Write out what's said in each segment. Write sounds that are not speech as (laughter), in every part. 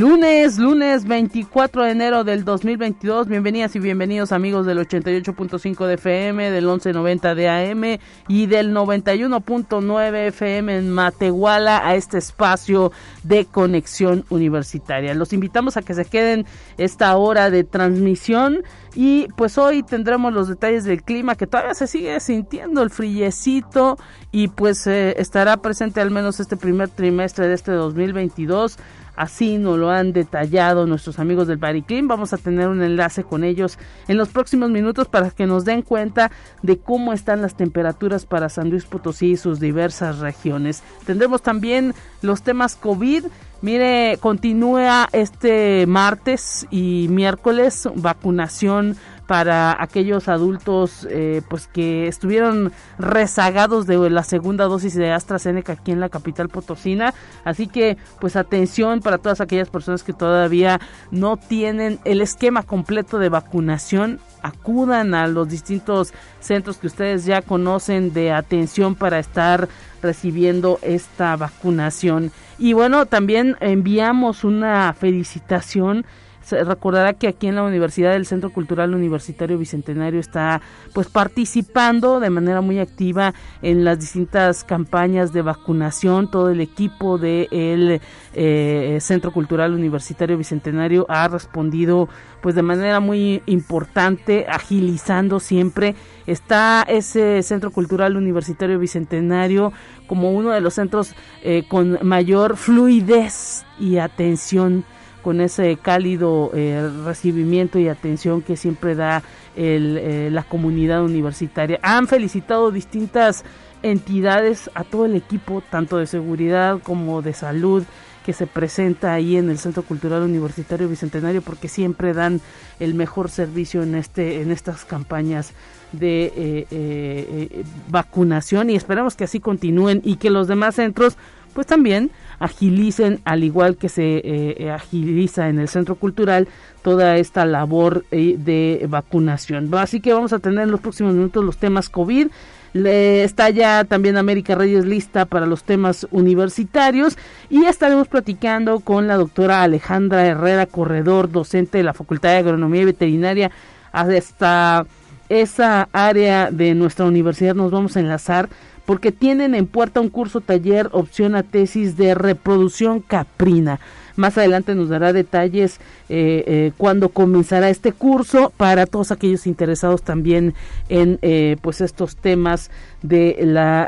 Lunes, lunes 24 de enero del 2022. Bienvenidas y bienvenidos amigos del 88.5 de FM, del 1190 de AM y del 91.9 FM en Matehuala a este espacio de conexión universitaria. Los invitamos a que se queden esta hora de transmisión y pues hoy tendremos los detalles del clima que todavía se sigue sintiendo el frillecito y pues eh, estará presente al menos este primer trimestre de este 2022 Así nos lo han detallado nuestros amigos del Bariclim. Vamos a tener un enlace con ellos en los próximos minutos para que nos den cuenta de cómo están las temperaturas para San Luis Potosí y sus diversas regiones. Tendremos también los temas COVID. Mire, continúa este martes y miércoles vacunación para aquellos adultos eh, pues que estuvieron rezagados de la segunda dosis de AstraZeneca aquí en la capital potosina. Así que pues atención para todas aquellas personas que todavía no tienen el esquema completo de vacunación. Acudan a los distintos centros que ustedes ya conocen de atención para estar recibiendo esta vacunación. Y bueno también enviamos una felicitación se recordará que aquí en la universidad del Centro Cultural Universitario Bicentenario está pues participando de manera muy activa en las distintas campañas de vacunación. Todo el equipo del eh, Centro Cultural Universitario Bicentenario ha respondido pues de manera muy importante, agilizando siempre. Está ese Centro Cultural Universitario Bicentenario como uno de los centros eh, con mayor fluidez y atención con ese cálido eh, recibimiento y atención que siempre da eh, la comunidad universitaria. Han felicitado distintas entidades a todo el equipo, tanto de seguridad como de salud, que se presenta ahí en el Centro Cultural Universitario Bicentenario, porque siempre dan el mejor servicio en este, en estas campañas de eh, vacunación y esperamos que así continúen y que los demás centros pues también agilicen, al igual que se eh, eh, agiliza en el centro cultural, toda esta labor eh, de vacunación. Así que vamos a tener en los próximos minutos los temas COVID. Está ya también América Reyes lista para los temas universitarios y estaremos platicando con la doctora Alejandra Herrera Corredor, docente de la Facultad de Agronomía y Veterinaria hasta esa área de nuestra universidad nos vamos a enlazar porque tienen en puerta un curso taller opción a tesis de reproducción caprina. Más adelante nos dará detalles eh, eh, cuando comenzará este curso para todos aquellos interesados también en eh, pues estos temas de la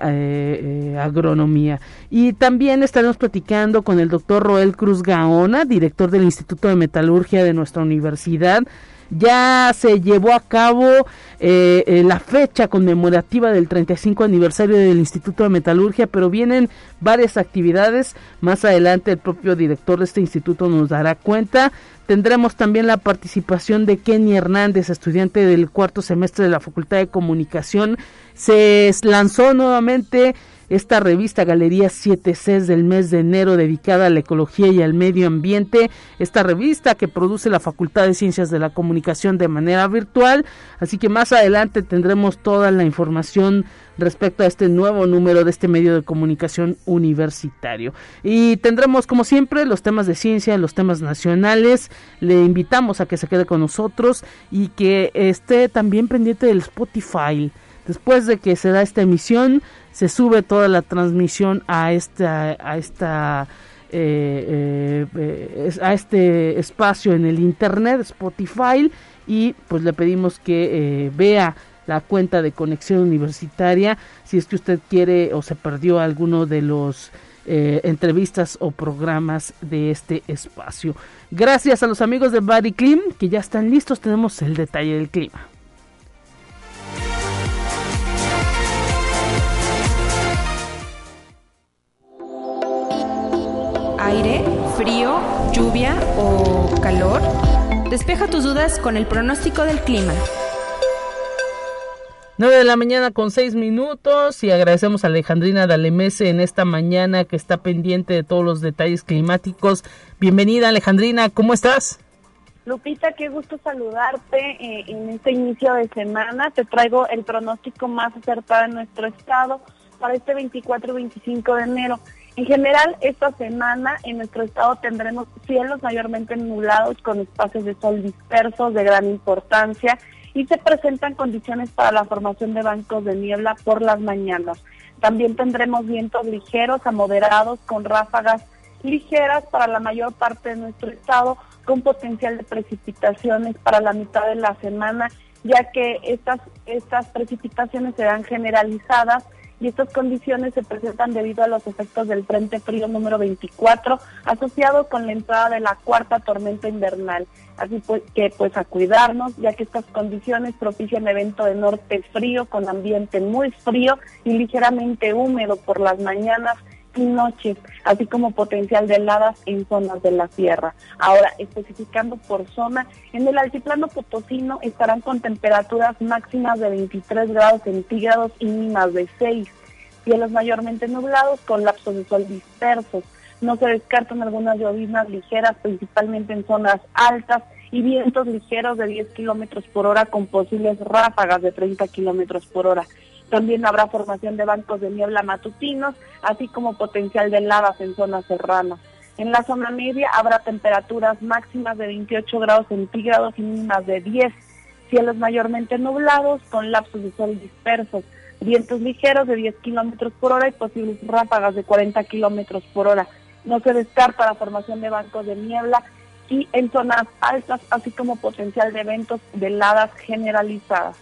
agronomía. Y también estaremos platicando con el doctor Roel Cruz Gaona, director del Instituto de Metalurgia de nuestra universidad ya se llevó a cabo eh, eh, la fecha conmemorativa del 35 aniversario del Instituto de Metalurgia, pero vienen varias actividades. Más adelante el propio director de este instituto nos dará cuenta. Tendremos también la participación de Kenny Hernández, estudiante del cuarto semestre de la Facultad de Comunicación. Se lanzó nuevamente esta revista Galería 7C del mes de enero dedicada a la ecología y al medio ambiente, esta revista que produce la Facultad de Ciencias de la Comunicación de manera virtual, así que más adelante tendremos toda la información respecto a este nuevo número de este medio de comunicación universitario. Y tendremos como siempre los temas de ciencia, los temas nacionales. Le invitamos a que se quede con nosotros y que esté también pendiente del Spotify. Después de que se da esta emisión, se sube toda la transmisión a esta a esta eh, eh, a este espacio en el internet Spotify y pues le pedimos que eh, vea la cuenta de conexión universitaria si es que usted quiere o se perdió alguno de los entrevistas o programas de este espacio. Gracias a los amigos de Body Clean que ya están listos, tenemos el detalle del clima. Aire, frío, lluvia o calor? Despeja tus dudas con el pronóstico del clima. 9 de la mañana con 6 minutos y agradecemos a Alejandrina Dalemese en esta mañana que está pendiente de todos los detalles climáticos. Bienvenida Alejandrina, ¿cómo estás? Lupita, qué gusto saludarte eh, en este inicio de semana. Te traigo el pronóstico más acertado en nuestro estado para este 24 y 25 de enero. En general, esta semana en nuestro estado tendremos cielos mayormente nublados con espacios de sol dispersos de gran importancia y se presentan condiciones para la formación de bancos de niebla por las mañanas. También tendremos vientos ligeros a moderados con ráfagas ligeras para la mayor parte de nuestro estado, con potencial de precipitaciones para la mitad de la semana, ya que estas, estas precipitaciones serán generalizadas y estas condiciones se presentan debido a los efectos del Frente Frío número 24 asociado con la entrada de la cuarta tormenta invernal. Así pues, que pues a cuidarnos, ya que estas condiciones propician evento de norte frío con ambiente muy frío y ligeramente húmedo por las mañanas y noches, así como potencial de heladas en zonas de la sierra. Ahora, especificando por zona, en el altiplano potosino estarán con temperaturas máximas de 23 grados centígrados y mínimas de 6. Cielos mayormente nublados con lapsos de sol dispersos. No se descartan algunas lloviznas ligeras, principalmente en zonas altas, y vientos ligeros de 10 kilómetros por hora con posibles ráfagas de 30 kilómetros por hora. También habrá formación de bancos de niebla matutinos, así como potencial de lavas en zonas serranas. En la zona media habrá temperaturas máximas de 28 grados centígrados y mínimas de 10. Cielos mayormente nublados con lapsos de sol dispersos. Vientos ligeros de 10 kilómetros por hora y posibles ráfagas de 40 kilómetros por hora. No se descarta la formación de bancos de niebla y en zonas altas, así como potencial de eventos de heladas generalizadas.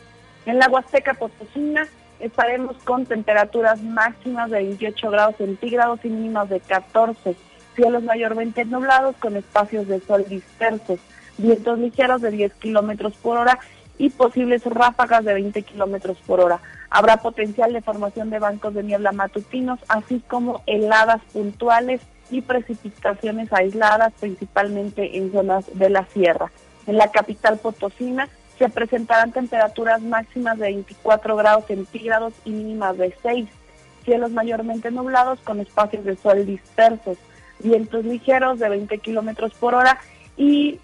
En la Huasteca Potosina estaremos con temperaturas máximas de 28 grados centígrados y mínimas de 14. Cielos mayormente nublados con espacios de sol dispersos. Vientos ligeros de 10 kilómetros por hora y posibles ráfagas de 20 kilómetros por hora. Habrá potencial de formación de bancos de niebla matutinos, así como heladas puntuales y precipitaciones aisladas, principalmente en zonas de la sierra. En la capital potosina se presentarán temperaturas máximas de 24 grados centígrados y mínimas de 6. Cielos mayormente nublados con espacios de sol dispersos, vientos ligeros de 20 kilómetros por hora y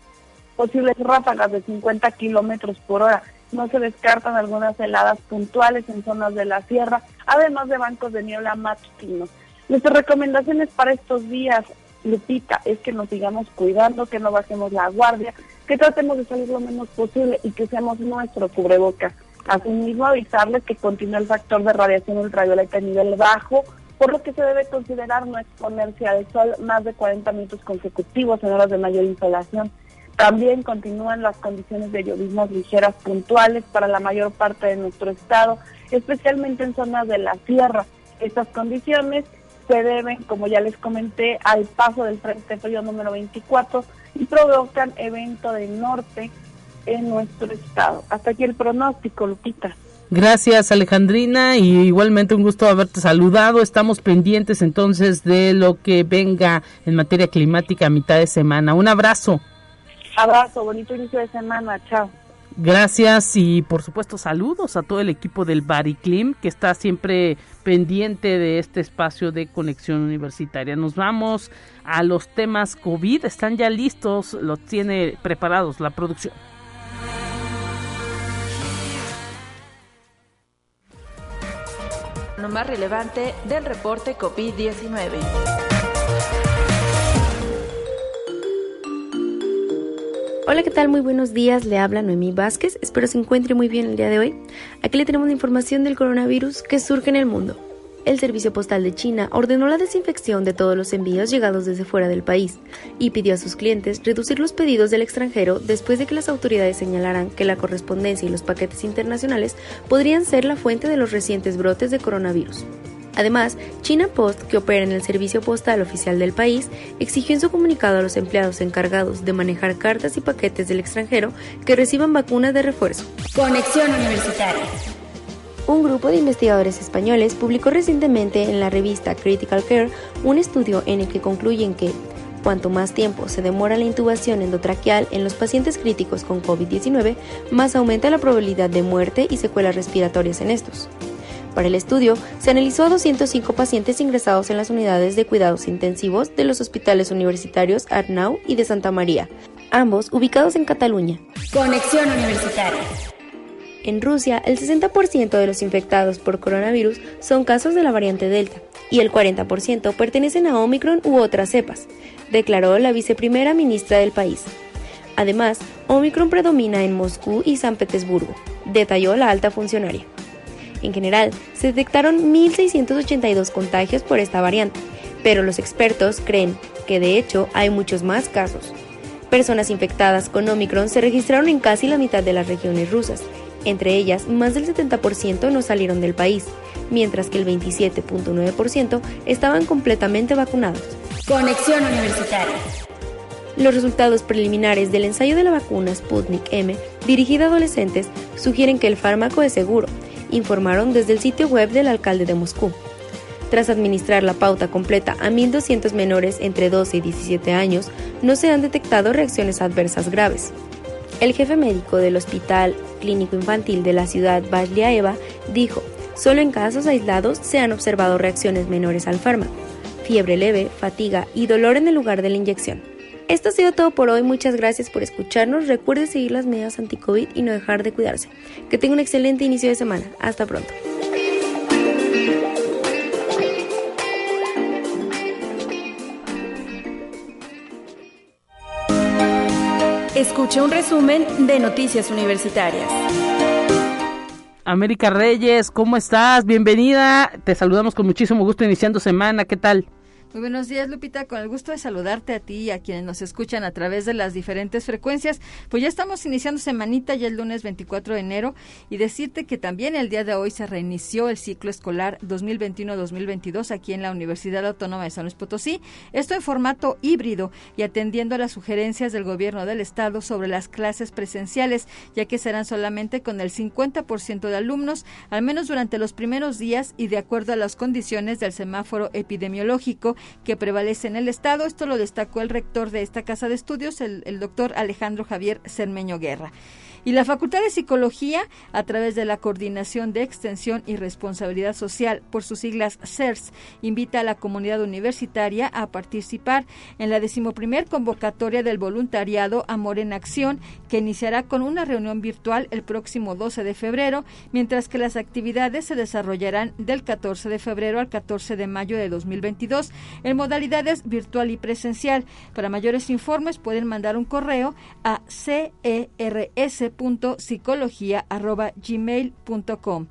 posibles ráfagas de 50 kilómetros por hora. No se descartan algunas heladas puntuales en zonas de la sierra, además de bancos de niebla matutinos. Nuestras recomendaciones para estos días, Lupita, es que nos sigamos cuidando, que no bajemos la guardia, que tratemos de salir lo menos posible y que seamos nuestro cubrebocas. Asimismo, avisarles que continúa el factor de radiación ultravioleta a nivel bajo, por lo que se debe considerar no exponerse al sol más de 40 minutos consecutivos en horas de mayor insolación. También continúan las condiciones de lloviznas ligeras puntuales para la mayor parte de nuestro estado, especialmente en zonas de la sierra. Estas condiciones se deben, como ya les comenté, al paso del Frente Frío número 24 y provocan evento de norte en nuestro estado. Hasta aquí el pronóstico, Lupita. Gracias Alejandrina y igualmente un gusto haberte saludado. Estamos pendientes entonces de lo que venga en materia climática a mitad de semana. Un abrazo. Abrazo, bonito inicio de semana. Chao. Gracias y por supuesto saludos a todo el equipo del Bariclim que está siempre pendiente de este espacio de conexión universitaria. Nos vamos a los temas COVID, están ya listos, los tiene preparados la producción. Lo más relevante del reporte COVID-19. Hola, ¿qué tal? Muy buenos días. Le habla Noemí Vázquez. Espero se encuentre muy bien el día de hoy. Aquí le tenemos la información del coronavirus que surge en el mundo. El Servicio Postal de China ordenó la desinfección de todos los envíos llegados desde fuera del país y pidió a sus clientes reducir los pedidos del extranjero después de que las autoridades señalaran que la correspondencia y los paquetes internacionales podrían ser la fuente de los recientes brotes de coronavirus. Además, China Post, que opera en el servicio postal oficial del país, exigió en su comunicado a los empleados encargados de manejar cartas y paquetes del extranjero que reciban vacunas de refuerzo. Conexión Universitaria. Un grupo de investigadores españoles publicó recientemente en la revista Critical Care un estudio en el que concluyen que cuanto más tiempo se demora la intubación endotraqueal en los pacientes críticos con COVID-19, más aumenta la probabilidad de muerte y secuelas respiratorias en estos. Para el estudio, se analizó a 205 pacientes ingresados en las unidades de cuidados intensivos de los hospitales universitarios Arnau y de Santa María, ambos ubicados en Cataluña. Conexión Universitaria. En Rusia, el 60% de los infectados por coronavirus son casos de la variante Delta y el 40% pertenecen a Omicron u otras cepas, declaró la viceprimera ministra del país. Además, Omicron predomina en Moscú y San Petersburgo, detalló la alta funcionaria. En general, se detectaron 1.682 contagios por esta variante, pero los expertos creen que de hecho hay muchos más casos. Personas infectadas con Omicron se registraron en casi la mitad de las regiones rusas. Entre ellas, más del 70% no salieron del país, mientras que el 27.9% estaban completamente vacunados. Conexión Universitaria. Los resultados preliminares del ensayo de la vacuna Sputnik M dirigida a adolescentes sugieren que el fármaco es seguro informaron desde el sitio web del alcalde de Moscú. Tras administrar la pauta completa a 1.200 menores entre 12 y 17 años, no se han detectado reacciones adversas graves. El jefe médico del Hospital Clínico Infantil de la ciudad Vasliaeva dijo, solo en casos aislados se han observado reacciones menores al fármaco, fiebre leve, fatiga y dolor en el lugar de la inyección. Esto ha sido todo por hoy, muchas gracias por escucharnos. Recuerde seguir las medidas anti-COVID y no dejar de cuidarse. Que tenga un excelente inicio de semana. Hasta pronto. Escuche un resumen de Noticias Universitarias. América Reyes, ¿cómo estás? Bienvenida. Te saludamos con muchísimo gusto iniciando semana. ¿Qué tal? Muy buenos días, Lupita. Con el gusto de saludarte a ti y a quienes nos escuchan a través de las diferentes frecuencias. Pues ya estamos iniciando semanita, ya el lunes 24 de enero, y decirte que también el día de hoy se reinició el ciclo escolar 2021-2022 aquí en la Universidad Autónoma de San Luis Potosí. Esto en formato híbrido y atendiendo a las sugerencias del gobierno del Estado sobre las clases presenciales, ya que serán solamente con el 50% de alumnos, al menos durante los primeros días y de acuerdo a las condiciones del semáforo epidemiológico que prevalece en el Estado. Esto lo destacó el rector de esta casa de estudios, el, doctor Alejandro Javier Cermeño Guerra. Y la Facultad de Psicología, a través de la Coordinación de Extensión y Responsabilidad Social, por sus siglas CERS, invita a la comunidad universitaria a participar en la decimoprimer convocatoria del voluntariado Amor en Acción, que iniciará con una reunión virtual el próximo 12 de febrero, mientras que las actividades se desarrollarán del 14 de febrero al 14 de mayo de 2022 en modalidades virtual y presencial. Para mayores informes pueden mandar un correo a CERS psicología.gmail.com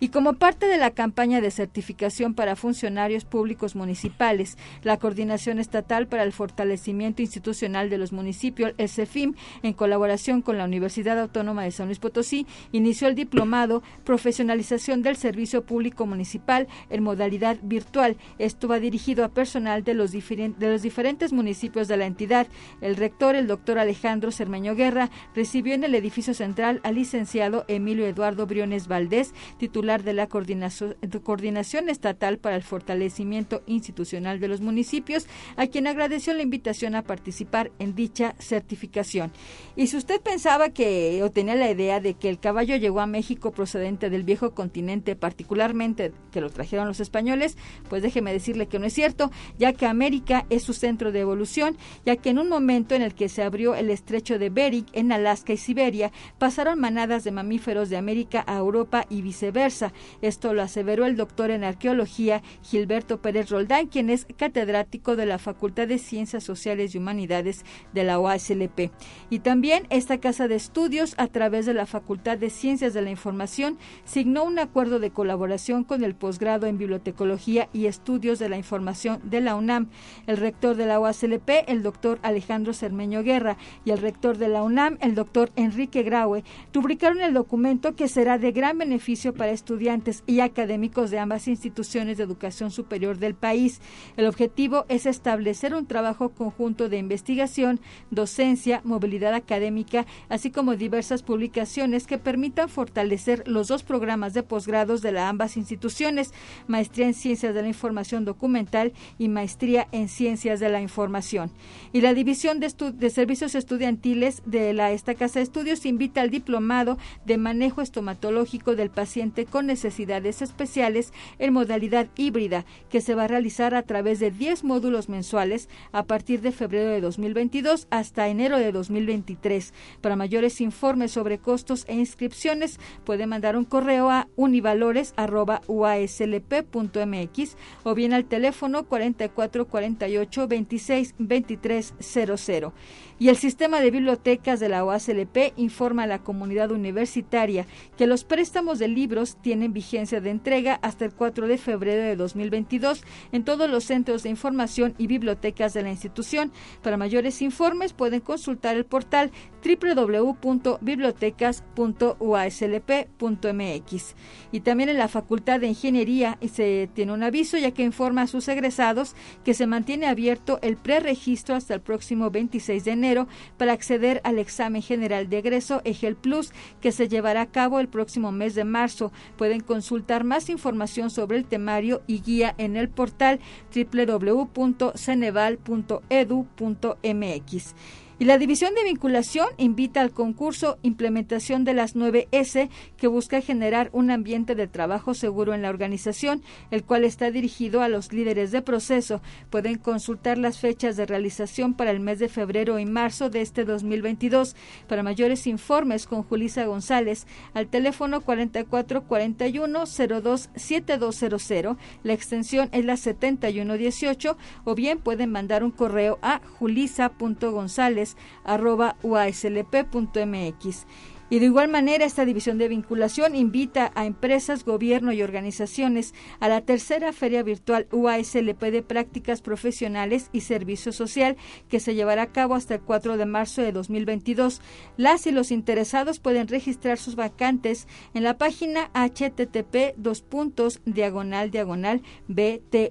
y como parte de la campaña de certificación para funcionarios públicos municipales, la Coordinación Estatal para el Fortalecimiento Institucional de los Municipios, el CEFIM, en colaboración con la Universidad Autónoma de San Luis Potosí, inició el diplomado Profesionalización del Servicio Público Municipal en modalidad virtual. Esto va dirigido a personal de los, de los diferentes municipios de la entidad. El rector, el doctor Alejandro Cermeño Guerra, recibió en el edificio central al licenciado Emilio Eduardo Briones Valdés, titular de la Coordinación, Estatal para el Fortalecimiento Institucional de los Municipios, a quien agradeció la invitación a participar en dicha certificación. Y si usted pensaba que o tenía la idea de que el caballo llegó a México procedente del viejo continente, particularmente que lo trajeron los españoles, pues déjeme decirle que no es cierto, ya que América es su centro de evolución, ya que en un momento en el que se abrió el estrecho de Bering en Alaska y Siberia, pasaron manadas de mamíferos de América a Europa y viceversa esto lo aseveró el doctor en arqueología Gilberto Pérez Roldán, quien es catedrático de la Facultad de Ciencias Sociales y Humanidades de la OASLP. Y también esta casa de estudios, a través de la Facultad de Ciencias de la Información, signó un acuerdo de colaboración con el posgrado en Bibliotecología y Estudios de la Información de la UNAM. El rector de la OASLP, el doctor Alejandro Cermeño Guerra, y el rector de la UNAM, el doctor Enrique Graue, publicaron el documento que será de gran beneficio para estos estudiantes y académicos de ambas instituciones de educación superior del país. El objetivo es establecer un trabajo conjunto de investigación, docencia, movilidad académica, así como diversas publicaciones que permitan fortalecer los dos programas de posgrados de ambas instituciones, maestría en ciencias de la información documental y maestría en ciencias de la información. Y la División de, de Servicios Estudiantiles de la, esta Casa de Estudios invita al diplomado de manejo estomatológico del paciente con necesidades especiales en modalidad híbrida, que se va a realizar a través de 10 módulos mensuales a partir de febrero de 2022 hasta enero de 2023. Para mayores informes sobre costos e inscripciones, puede mandar un correo a univalores.uaslp.mx o bien al teléfono 4448 26 23 00. Y el sistema de bibliotecas de la OASLP informa a la comunidad universitaria que los préstamos de libros tienen vigencia de entrega hasta el 4 de febrero de 2022 en todos los centros de información y bibliotecas de la institución. Para mayores informes pueden consultar el portal www.bibliotecas.uaslp.mx. Y también en la Facultad de Ingeniería se tiene un aviso ya que informa a sus egresados que se mantiene abierto el preregistro hasta el próximo 26 de enero para acceder al examen general de egreso EGEL Plus que se llevará a cabo el próximo mes de marzo. Pueden consultar más información sobre el temario y guía en el portal www.ceneval.edu.mx. Y la División de Vinculación invita al concurso Implementación de las 9S que busca generar un ambiente de trabajo seguro en la organización, el cual está dirigido a los líderes de proceso. Pueden consultar las fechas de realización para el mes de febrero y marzo de este 2022. Para mayores informes con Julisa González al teléfono 4441 027200, la extensión es la 7118 o bien pueden mandar un correo a julisa.gonzález arroba uaslp.mx. Y de igual manera, esta división de vinculación invita a empresas, gobierno y organizaciones a la tercera Feria Virtual UASLP de Prácticas Profesionales y Servicio Social que se llevará a cabo hasta el 4 de marzo de 2022. Las y los interesados pueden registrar sus vacantes en la página http dos puntos diagonal diagonal btu.uaslp.mx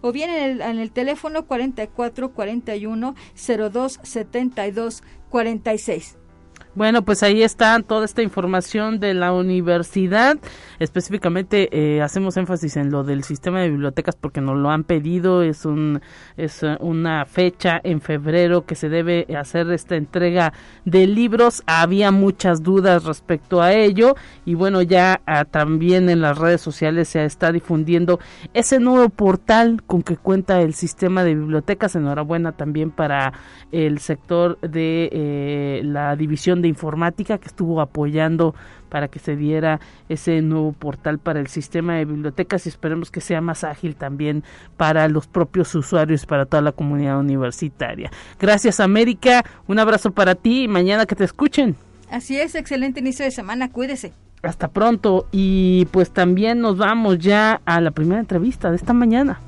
o bien en el, en el teléfono 4441 0272 46. Bueno, pues ahí está toda esta información de la universidad. Específicamente eh, hacemos énfasis en lo del sistema de bibliotecas porque nos lo han pedido. Es un es una fecha en febrero que se debe hacer esta entrega de libros. Había muchas dudas respecto a ello y bueno ya ah, también en las redes sociales se está difundiendo ese nuevo portal con que cuenta el sistema de bibliotecas. Enhorabuena también para el sector de eh, la división de informática que estuvo apoyando para que se diera ese nuevo portal para el sistema de bibliotecas y esperemos que sea más ágil también para los propios usuarios, para toda la comunidad universitaria. Gracias América, un abrazo para ti y mañana que te escuchen. Así es, excelente inicio de semana, cuídese. Hasta pronto y pues también nos vamos ya a la primera entrevista de esta mañana.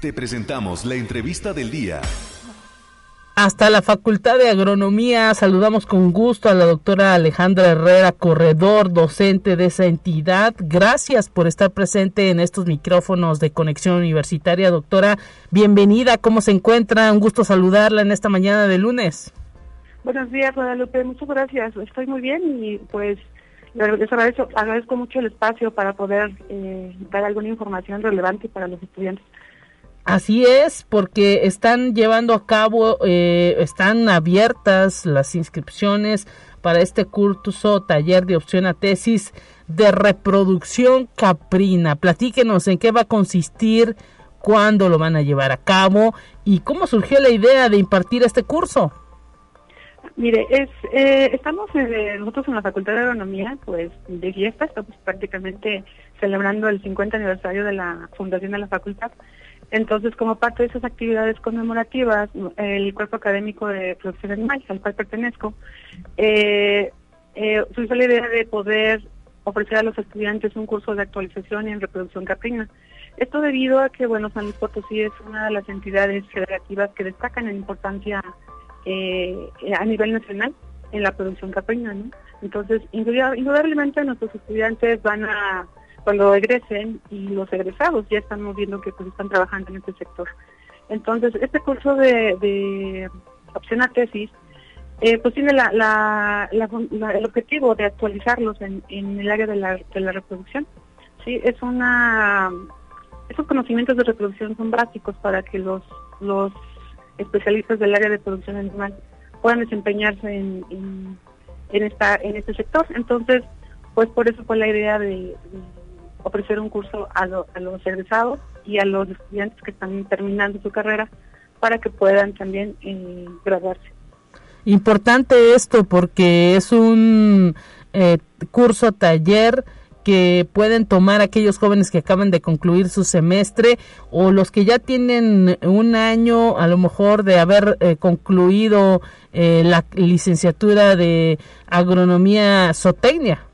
Te presentamos la entrevista del día. Hasta la Facultad de Agronomía saludamos con gusto a la doctora Alejandra Herrera, corredor docente de esa entidad. Gracias por estar presente en estos micrófonos de Conexión Universitaria. Doctora, bienvenida. ¿Cómo se encuentra? Un gusto saludarla en esta mañana de lunes. Buenos días, Guadalupe. Muchas gracias. Estoy muy bien y pues les agradezco, agradezco mucho el espacio para poder eh, dar alguna información relevante para los estudiantes. Así es, porque están llevando a cabo, eh, están abiertas las inscripciones para este curso taller de opción a tesis de reproducción caprina. Platíquenos en qué va a consistir, cuándo lo van a llevar a cabo y cómo surgió la idea de impartir este curso. Mire, es, eh, estamos eh, nosotros en la Facultad de Agronomía, pues de fiesta, estamos prácticamente celebrando el 50 aniversario de la fundación de la facultad. Entonces, como parte de esas actividades conmemorativas, el Cuerpo Académico de Producción Animal, al cual pertenezco, eh, eh, surgió la idea de poder ofrecer a los estudiantes un curso de actualización en reproducción caprina. Esto debido a que, bueno, San Luis Potosí es una de las entidades federativas que destacan en importancia eh, a nivel nacional en la producción caprina, ¿no? Entonces, indudablemente nuestros estudiantes van a, cuando egresen y los egresados ya estamos viendo que pues están trabajando en este sector. Entonces, este curso de, opción a tesis, eh, pues tiene la, el objetivo de actualizarlos en, el área de la, de la reproducción. Sí, es una, esos conocimientos de reproducción son básicos para que los, los especialistas del área de producción animal puedan desempeñarse en, en, esta, en este sector. Entonces, pues por eso fue la idea de, ofrecer un curso a, a los egresados y a los estudiantes que están terminando su carrera para que puedan también eh, graduarse. Importante esto porque es un eh, curso taller que pueden tomar aquellos jóvenes que acaban de concluir su semestre o los que ya tienen un año a lo mejor de haber eh, concluido eh, la licenciatura de agronomía zootecnia.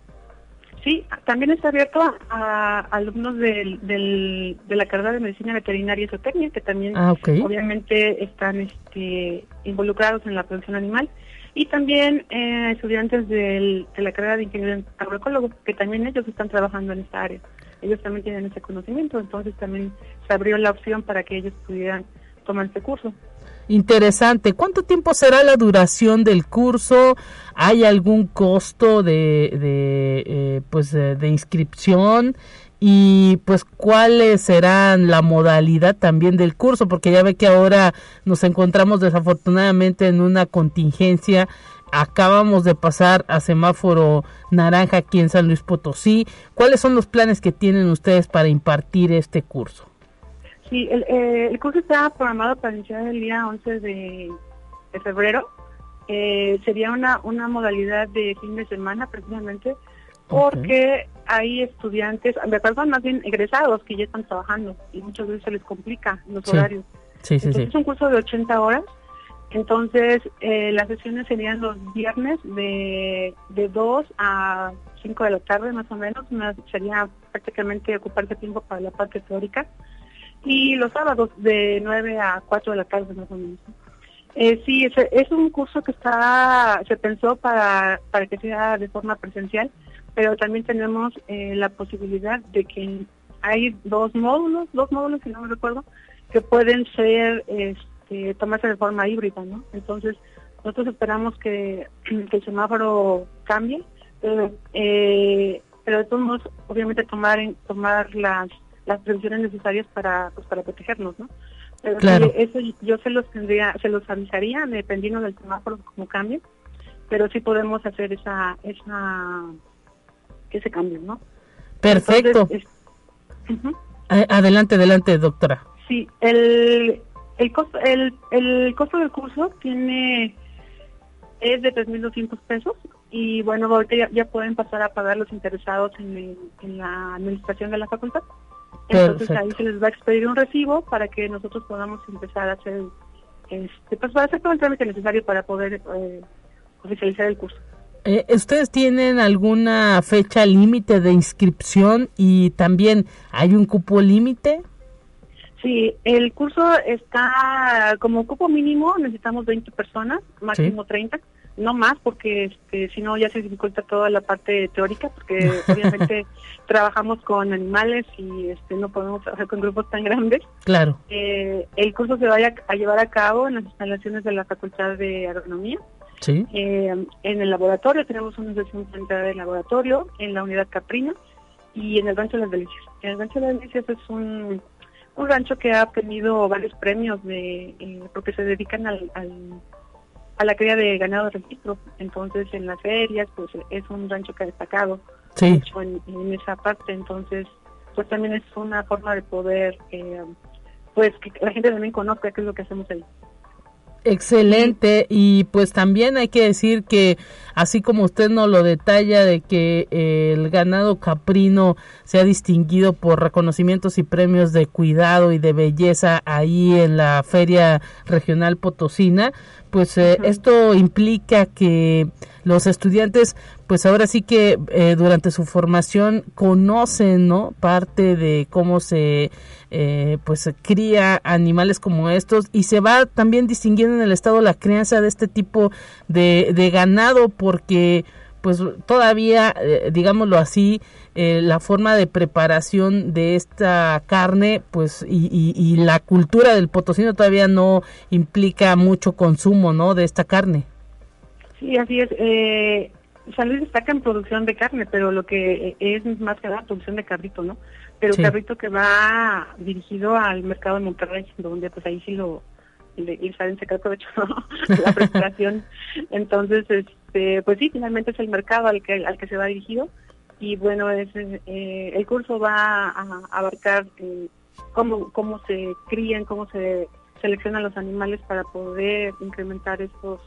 Sí, también está abierto a, alumnos del, de la carrera de medicina veterinaria y zootecnia que también ah, obviamente están este, involucrados en la producción animal y también eh, estudiantes de la carrera de ingeniero agroecólogo, que también ellos están trabajando en esta área. Ellos también tienen ese conocimiento, entonces también se abrió la opción para que ellos pudieran tomar este curso. Interesante. ¿Cuánto tiempo será la duración del curso? ¿Hay algún costo de, de eh, pues de inscripción? y pues cuáles serán la modalidad también del curso, porque ya ve que ahora nos encontramos desafortunadamente en una contingencia. Acabamos de pasar a semáforo naranja aquí en San Luis Potosí. ¿Cuáles son los planes que tienen ustedes para impartir este curso? Sí, el, eh, curso está programado para iniciar el día 11 de, febrero. Eh, sería una, una modalidad de fin de semana precisamente porque hay estudiantes, me perdón, más bien egresados que ya están trabajando y muchas veces se les complica los horarios. Sí, sí, entonces es un curso de 80 horas, entonces eh, las sesiones serían los viernes de, de 2 a 5 de la tarde más o menos, sería prácticamente ocuparse tiempo para la parte teórica, y los sábados de 9 a 4 de la tarde más o menos. Eh, sí, es, es un curso que está se pensó para, para que sea de forma presencial, pero también tenemos eh, la posibilidad de que hay dos módulos, dos módulos si no me recuerdo, que pueden ser este, tomarse de forma híbrida, ¿no? Entonces, nosotros esperamos que, (clears throat) el semáforo cambie, pero, eh, pero de todos modos, obviamente tomar tomar las las previsiones necesarias para pues para protegernos, ¿no? Pero claro. eso yo se los tendría, se los avisaría dependiendo del semáforo como cambie, pero sí podemos hacer esa esa ese cambio, ¿no? Perfecto. Adelante, adelante, doctora. Sí, el, el, costo, el, el costo del curso tiene es de 3.200 pesos y bueno, ahorita ya, pueden pasar a pagar los interesados en, en la administración de la facultad. Entonces ahí se les va a expedir un recibo para que nosotros podamos empezar a hacer, este, pues para hacer todo el trámite necesario para poder eh, oficializar el curso. Eh, ¿Ustedes tienen alguna fecha límite de inscripción y también hay un cupo límite? Sí, el curso está como cupo mínimo, necesitamos 20 personas, máximo 30, no más porque este, si no ya se dificulta toda la parte teórica porque (laughs) obviamente trabajamos con animales y este, no podemos trabajar con grupos tan grandes. Claro. Eh, el curso se vaya a llevar a cabo en las instalaciones de la Facultad de Agronomía. Eh, en el laboratorio tenemos una sesión central del laboratorio, en la unidad Caprina y en el Rancho de las Delicias. El Rancho de las Delicias es un, un rancho que ha obtenido varios premios de eh, porque se dedican al, a la cría de ganado de registro. Entonces, en las ferias, pues es un rancho que ha destacado mucho en, esa parte. Entonces, pues también es una forma de poder, eh, pues que la gente también conozca qué es lo que hacemos ahí. Excelente. Y pues también hay que decir que así como usted nos lo detalla de que el ganado caprino se ha distinguido por reconocimientos y premios de cuidado y de belleza ahí en la feria regional potosina, pues eh, esto implica que los estudiantes pues ahora sí que eh, durante su formación conocen no parte de cómo se eh, pues cría animales como estos y se va también distinguiendo en el estado la crianza de este tipo de, de ganado porque pues todavía eh, digámoslo así la forma de preparación de esta carne pues y, y, y la cultura del potosino todavía no implica mucho consumo no de esta carne Sí, así es. Eh, San Luis destaca en producción de carne, pero lo que es más que nada producción de carrito, ¿no? Pero sí. carrito que va dirigido al mercado de Monterrey, donde pues ahí sí lo y saben sacar provecho la preparación. Entonces, este, pues sí, finalmente es el mercado al que al que se va dirigido y bueno, es, eh, el curso va a abarcar eh, cómo cómo se crían, cómo se seleccionan los animales para poder incrementar estos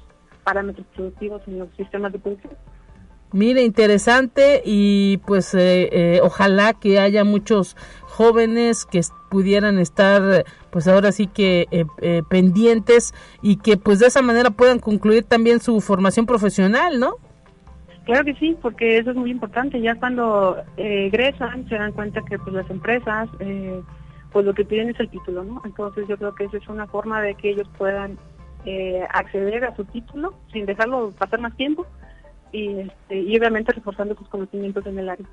parámetros productivos en los sistemas de producción. Mire, interesante y pues eh, eh, ojalá que haya muchos jóvenes que pudieran estar pues ahora sí que eh, eh, pendientes y que pues de esa manera puedan concluir también su formación profesional, ¿no? Claro que sí, porque eso es muy importante. Ya cuando eh, egresan se dan cuenta que pues las empresas pues lo que piden es el título, ¿no? Entonces yo creo que esa es una forma de que ellos puedan acceder a su título sin dejarlo pasar más tiempo y, este, y obviamente reforzando sus conocimientos en el área.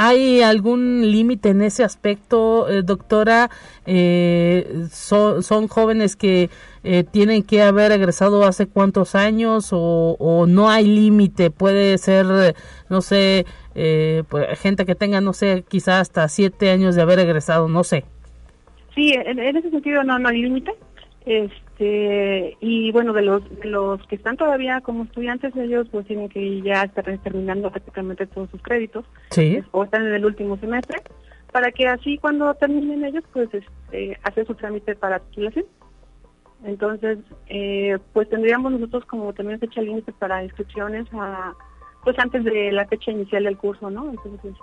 ¿Hay algún límite en ese aspecto, eh, doctora? Eh, so, ¿Son jóvenes que eh, tienen que haber egresado hace cuántos años o, o no hay límite? Puede ser, no sé, pues, gente que tenga, no sé, quizás hasta siete años de haber egresado, no sé. Sí, en, en ese sentido no, no hay límite. Este, y bueno, de los, de los que están todavía como estudiantes, ellos pues tienen que ya estar terminando prácticamente todos sus créditos. Sí. O están en el último semestre, para que así cuando terminen ellos, pues este, hacer su trámite para titulación. Entonces, eh, pues tendríamos nosotros como también fecha límite para inscripciones a, pues antes de la fecha inicial del curso, ¿no? Entonces,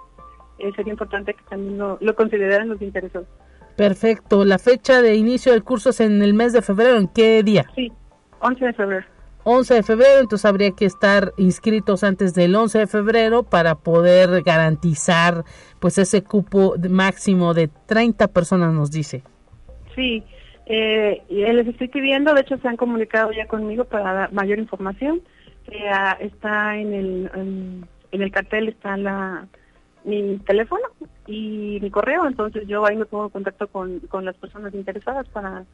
eh, sería importante que también lo, lo consideraran los interesados. Perfecto. ¿La fecha de inicio del curso es en el mes de febrero? ¿En qué día? Sí, 11 de febrero. 11 de febrero, entonces habría que estar inscritos antes del 11 de febrero para poder garantizar pues ese cupo máximo de 30 personas, nos dice. Sí, eh, les estoy pidiendo, de hecho se han comunicado ya conmigo para dar mayor información. Eh, está en el, en, en el cartel, está la mi teléfono y mi correo, entonces yo ahí me pongo en contacto con, con las personas interesadas para,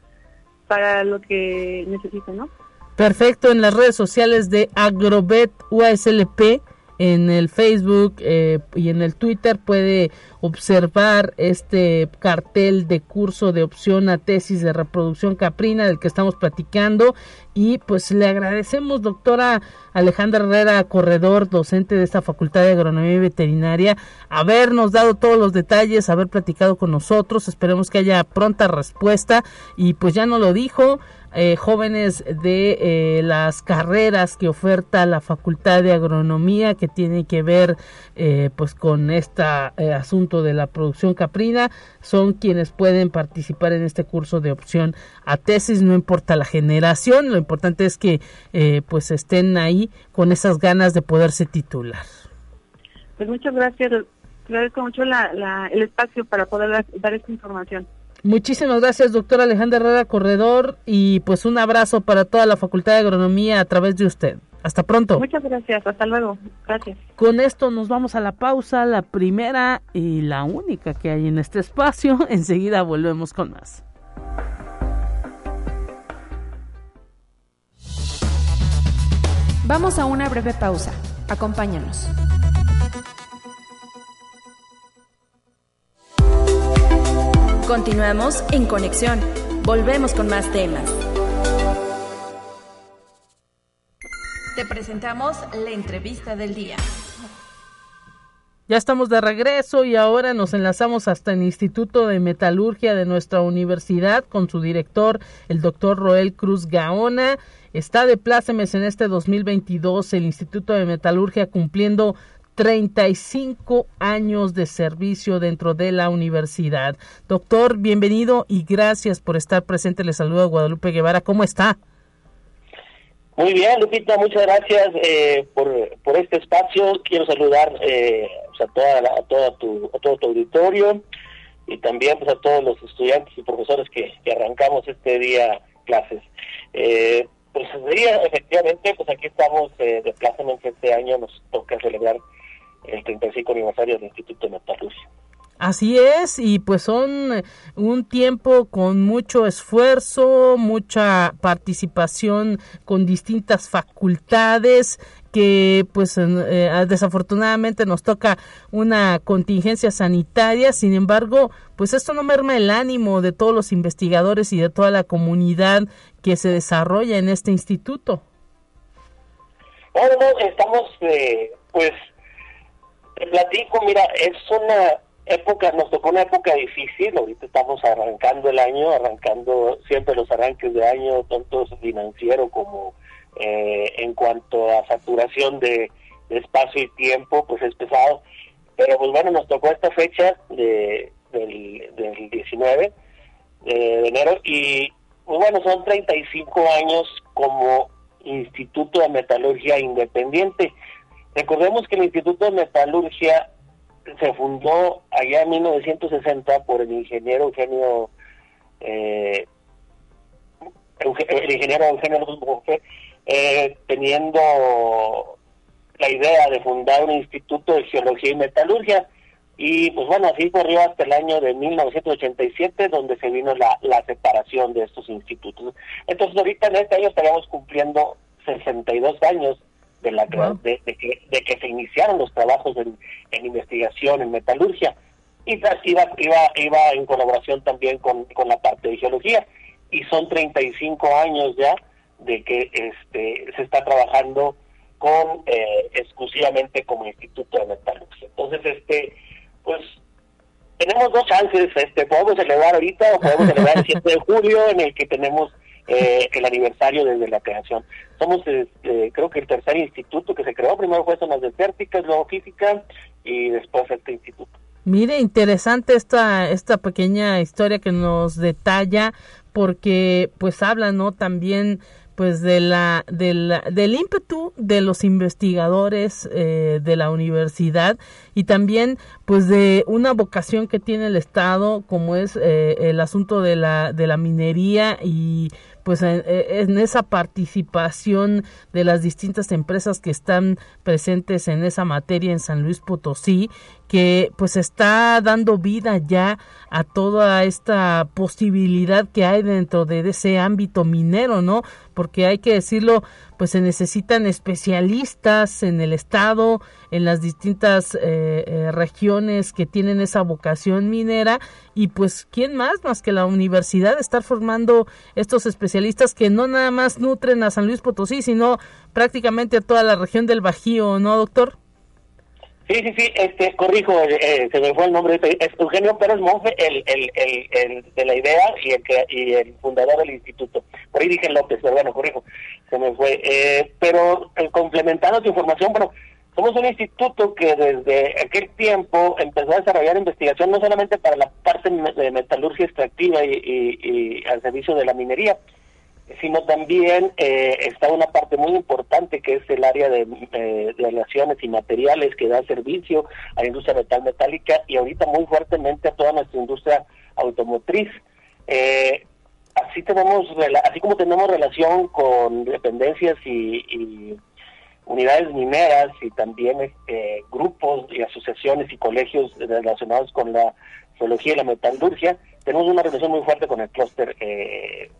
para lo que necesiten, ¿no? Perfecto, en las redes sociales de Agrobet UASLP, en el Facebook eh, y en el Twitter puede observar este cartel de curso de opción a tesis de reproducción caprina del que estamos platicando. Y pues le agradecemos doctora Alejandra Herrera Corredor, docente de esta Facultad de Agronomía y Veterinaria, habernos dado todos los detalles, haber platicado con nosotros, esperemos que haya pronta respuesta. Y pues ya no lo dijo, eh, jóvenes de eh, las carreras que oferta la Facultad de Agronomía que tiene que ver eh, pues con este asunto de la producción caprina son quienes pueden participar en este curso de opción a tesis. No importa la generación lo importante es que pues estén ahí con esas ganas de poderse titular. Pues muchas gracias. Agradezco mucho la, la, el espacio para poder dar esta información Muchísimas gracias, doctora Alejandra Herrera Corredor, y pues un abrazo para toda la Facultad de Agronomía a través de usted. Hasta pronto. Muchas gracias, hasta luego. Gracias. Con esto nos vamos a la pausa, la primera y la única que hay en este espacio. (laughs) Enseguida volvemos con más. Vamos a una breve pausa. Acompáñanos. Continuamos en conexión. Volvemos con más temas. Te presentamos la entrevista del día. Ya estamos de regreso y ahora nos enlazamos hasta el Instituto de Metalurgia de nuestra universidad con su director, el doctor Roel Cruz Gaona. Está de plácemes en este 2022 el Instituto de Metalurgia cumpliendo 35 años de servicio dentro de la universidad. Doctor, bienvenido y gracias por estar presente. Le saluda Guadalupe Guevara. ¿Cómo está? Muy bien, Lupita, muchas gracias eh, por, por este espacio. Quiero saludar eh, a, toda a, toda tu, a todo tu auditorio y también pues, a todos los estudiantes y profesores que, arrancamos este día clases. Eh, pues día, efectivamente, pues aquí estamos eh, de Plácemes este año, nos toca celebrar el 35 aniversario del Instituto de Metalurgia. Así es, y pues son un tiempo con mucho esfuerzo, mucha participación con distintas facultades que pues eh, desafortunadamente nos toca una contingencia sanitaria, sin embargo, pues esto no merma el ánimo de todos los investigadores y de toda la comunidad que se desarrolla en este instituto. Bueno, estamos, eh, pues, te platico, mira, es una época, nos tocó una época difícil, ahorita estamos arrancando el año, arrancando siempre los arranques de año, tanto financiero como eh, en cuanto a saturación de, espacio y tiempo, pues es pesado. Pero pues bueno, nos tocó esta fecha de, del, del 19 de enero y pues bueno, son 35 años como Instituto de Metalurgia Independiente. Recordemos que el Instituto de Metalurgia se fundó allá en 1960 por el ingeniero Eugenio eh, el ingeniero Eugenio eh, teniendo la idea de fundar un instituto de geología y metalurgia. Y pues bueno así corrió hasta el año de 1987 donde se vino la, la separación de estos institutos. Entonces ahorita en este año estaríamos cumpliendo 62 años de, la, de, que, de que se iniciaron los trabajos en, investigación en metalurgia. Y iba, iba, iba en colaboración también con, con la parte de geología. Y son 35 años ya de que este se está trabajando con eh, exclusivamente como instituto de metalurgia. Entonces este pues tenemos dos chances este podemos celebrar ahorita o podemos celebrar el 7 de julio en el que tenemos eh, el aniversario desde la creación. Somos, este, creo que el tercer instituto que se creó, primero fue zonas desérticas, luego física y después este instituto. Mire, interesante esta, esta pequeña historia que nos detalla porque pues habla, ¿no? También pues de la, del ímpetu de los investigadores eh, de la universidad y también pues de una vocación que tiene el estado como es eh, el asunto de la de la minería y pues en, esa participación de las distintas empresas que están presentes en esa materia en San Luis Potosí que pues está dando vida ya a toda esta posibilidad que hay dentro de ese ámbito minero, ¿no? Porque hay que decirlo, pues se necesitan especialistas en el estado, en las distintas eh, eh, regiones que tienen esa vocación minera y pues quién más más que la universidad estar formando estos especialistas que no nada más nutren a San Luis Potosí, sino prácticamente a toda la región del Bajío, ¿no, doctor? Sí, sí, sí, este, corrijo, eh, se me fue el nombre, es Eugenio Pérez Monfe, el, el, el, de la idea y el, y el fundador del instituto. Por ahí dije López, pero bueno, corrijo, se me fue. Eh, pero eh, complementando tu información, bueno, somos un instituto que desde aquel tiempo empezó a desarrollar investigación no solamente para la parte de metalurgia extractiva y al servicio de la minería, sino también eh, está una parte muy importante que es el área de, eh, de, relaciones y materiales que da servicio a la industria metal metálica y ahorita muy fuertemente a toda nuestra industria automotriz. Eh, así tenemos así como tenemos relación con dependencias y, unidades mineras y también este, grupos y asociaciones y colegios relacionados con la geología y la metalurgia, tenemos una relación muy fuerte con el clúster eh,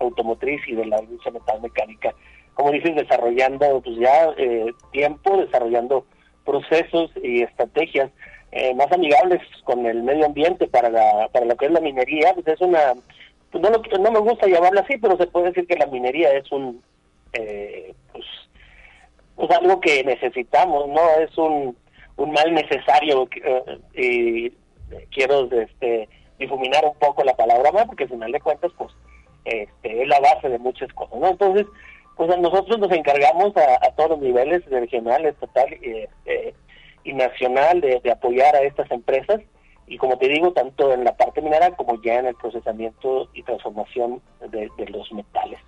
automotriz y de la industria metal mecánica. Como dices, desarrollando pues ya eh, tiempo, desarrollando procesos y estrategias eh, más amigables con el medio ambiente para la, para lo que es la minería, pues es una, pues no, no me gusta llamarla así, pero se puede decir que la minería es un, eh, pues, pues algo que necesitamos, ¿no? Es un, un mal necesario y quiero este, difuminar un poco la palabra más, porque al final de cuentas, pues este, es la base de muchas cosas, ¿no? Entonces, pues nosotros nos encargamos a, todos los niveles, regional, estatal este, y nacional, de, apoyar a estas empresas y como te digo, tanto en la parte minera como ya en el procesamiento y transformación de, los metales.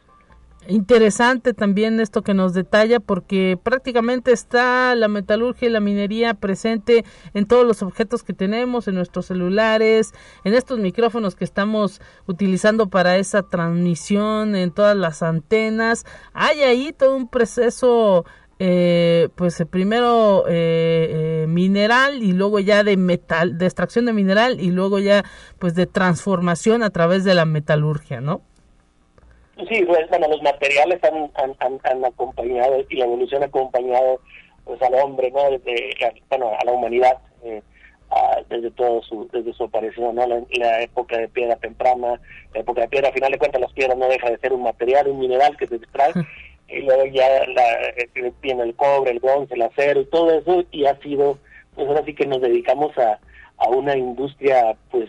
Interesante también esto que nos detalla porque prácticamente está la metalurgia y la minería presente en todos los objetos que tenemos, en nuestros celulares, en estos micrófonos que estamos utilizando para esa transmisión, en todas las antenas. Hay ahí todo un proceso eh, pues eh, primero eh, mineral y luego ya de metal, de extracción de mineral y luego ya pues de transformación a través de la metalurgia, ¿no? Sí, pues, bueno, los materiales han, han, acompañado y la evolución ha acompañado pues al hombre, ¿no? Desde, bueno, a la humanidad eh, desde todo su desde su aparición, ¿no? La, época de piedra temprana, la época de piedra, al final de cuentas las piedras no deja de ser un material, un mineral que se extrae y luego ya la, tiene el cobre, el bronce, el acero y todo eso y ha sido, pues ahora sí que nos dedicamos a, a una industria pues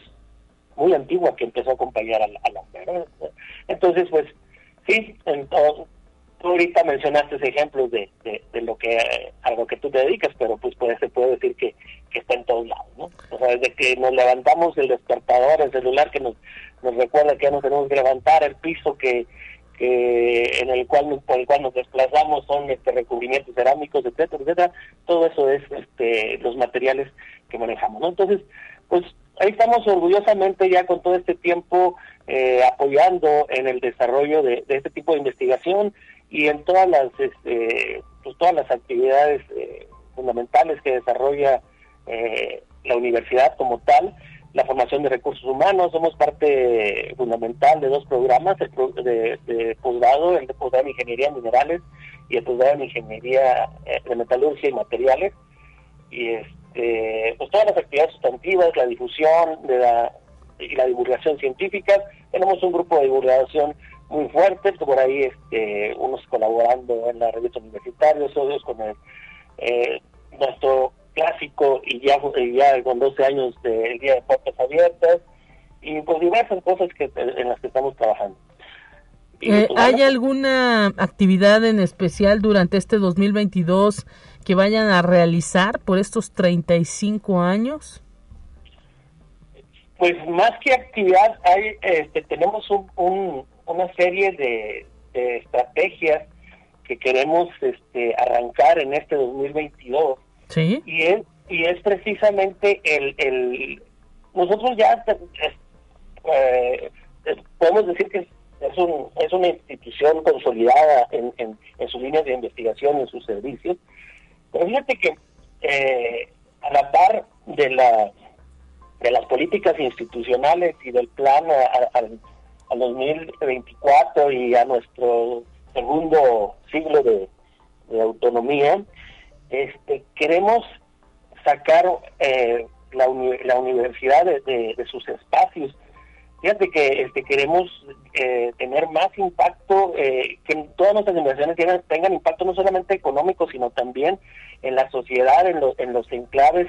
muy antigua que empezó a acompañar al, hombre. Entonces, pues sí, en todo, tú ahorita mencionaste ejemplos de, de, lo que a que tú te dedicas, pero pues puede, se puede decir que, que está en todos lados, ¿no? O sea, desde que nos levantamos el despertador, el celular que nos, nos recuerda que ya nos tenemos que levantar, el piso que, que en el cual por el cual nos desplazamos son este recubrimientos cerámicos, etcétera, etcétera, todo eso es este los materiales que manejamos, ¿no? Entonces, pues ahí estamos orgullosamente ya con todo este tiempo eh, apoyando en el desarrollo de, este tipo de investigación y en todas las este, pues todas las actividades eh, fundamentales que desarrolla eh, la universidad como tal la formación de recursos humanos. Somos parte fundamental de dos programas de, de posgrado el de posgrado en ingeniería en minerales y el posgrado en ingeniería de metalurgia y materiales. Y este eh, pues todas las actividades sustantivas, la difusión de la, y la divulgación científica. Tenemos un grupo de divulgación muy fuerte, por ahí este, unos colaborando en la revista universitaria, otros con el, eh, nuestro clásico y ya, ya con 12 años del Día de Puertas Abiertas y pues diversas cosas que, en las que estamos trabajando. Eh, pues, ¿Hay alguna actividad en especial durante este 2022 que vayan a realizar por estos 35 años? Pues más que actividad, hay, este, tenemos un, una serie de, estrategias que queremos este, arrancar en este 2022. Sí. Y es, y es precisamente el, el nosotros ya eh, podemos decir que es, un, es una institución consolidada en, en, en sus líneas de investigación, en sus servicios, pero fíjate que eh, a la par de la de las políticas institucionales y del plan al 2024 y a nuestro segundo siglo de, autonomía, este, queremos sacar eh, la, la universidad de, sus espacios. Fíjate que este, queremos eh, tener más impacto, eh, todas nuestras inversiones tengan, impacto no solamente económico, sino también en la sociedad, en, en los enclaves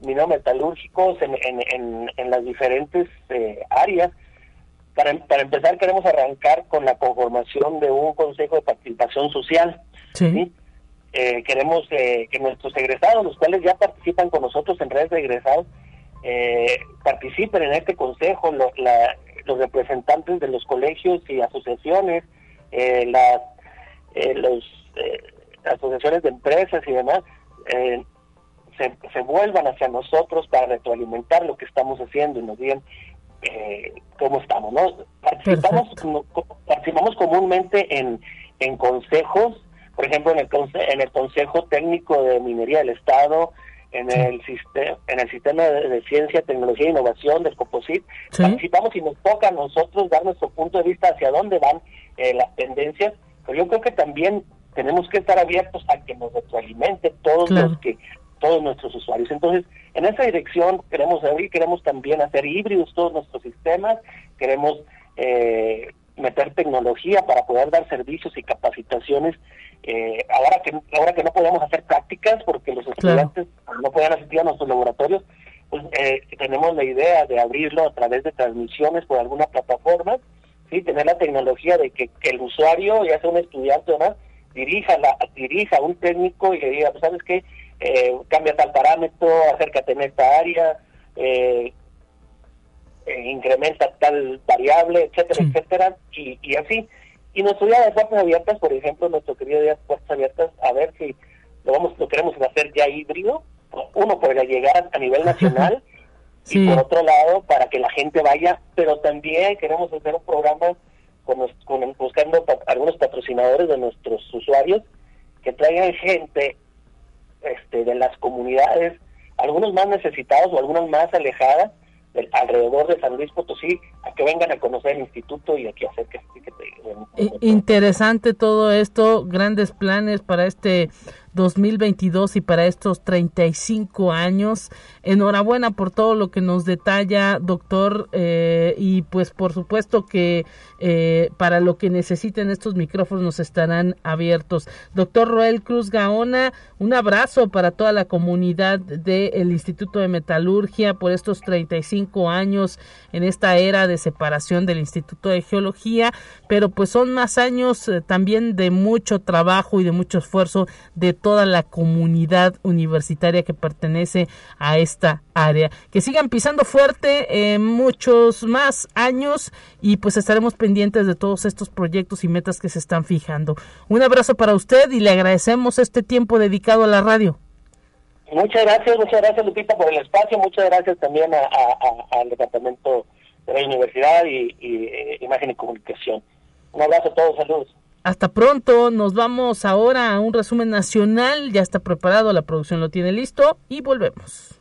minometalúrgicos, en, en, en, las diferentes eh, áreas. Para, para empezar, queremos arrancar con la conformación de un Consejo de Participación Social. Sí. queremos que nuestros egresados, los cuales ya participan con nosotros en redes de egresados, eh, participen en este consejo los representantes de los colegios y asociaciones, eh, las eh, los, eh, asociaciones de empresas y demás, se, se, vuelvan hacia nosotros para retroalimentar lo que estamos haciendo y nos digan cómo estamos. ¿no? Participamos, participamos comúnmente en, en consejos, por ejemplo, en el, en el Consejo Técnico de Minería del Estado, en el sistema en el sistema de, ciencia, tecnología e innovación del COPOSIT. Participamos y nos toca a nosotros dar nuestro punto de vista hacia dónde van eh, las tendencias, pero yo creo que también tenemos que estar abiertos a que nos retroalimente todos los que todos nuestros usuarios. Entonces, en esa dirección queremos abrir, queremos también hacer híbridos todos nuestros sistemas, queremos eh, meter tecnología para poder dar servicios y capacitaciones eh, ahora que ahora que no podemos hacer prácticas porque los estudiantes no pueden asistir a nuestros laboratorios, pues eh, tenemos la idea de abrirlo a través de transmisiones por alguna plataforma, sí, tener la tecnología de que, el usuario, ya sea un estudiante o más, dirija la dirija a un técnico y le diga, pues, sabes qué, eh, cambia tal parámetro, acércate en esta área, eh, incrementa tal variable, etcétera, etcétera, y, y así. Y nuestro día de puertas abiertas, por ejemplo, nuestro querido día de puertas abiertas, a ver si lo vamos lo queremos hacer ya híbrido, uno por la llegada a nivel nacional (laughs) y por otro lado para que la gente vaya, pero también queremos hacer un programa con, con buscando algunos patrocinadores de nuestros usuarios que traigan gente este, de las comunidades, algunos más necesitados o algunas más alejadas, del, alrededor de San Luis Potosí a que vengan a conocer el instituto y aquí hacer que, interesante todo esto grandes planes para este 2022 y para estos 35 años. Enhorabuena por todo lo que nos detalla, doctor, eh, y pues por supuesto que eh, para lo que necesiten estos micrófonos estarán abiertos. Doctor Roel Cruz Gaona, un abrazo para toda la comunidad del Instituto de Metalurgia por estos 35 años en esta era de separación del Instituto de Geología, pero pues son más años eh, también de mucho trabajo y de mucho esfuerzo de toda la comunidad universitaria que pertenece a esta área. Que sigan pisando fuerte muchos más años y pues estaremos pendientes de todos estos proyectos y metas que se están fijando. Un abrazo para usted y le agradecemos este tiempo dedicado a la radio. Muchas gracias, muchas gracias Lupita por el espacio, muchas gracias también al Departamento de la Universidad y, y eh, Imagen y Comunicación. Un abrazo a todos, saludos. Hasta pronto, nos vamos ahora a un resumen nacional, ya está preparado, la producción lo tiene listo y volvemos.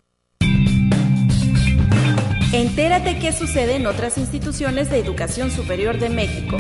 Entérate qué sucede en otras instituciones de educación superior de México.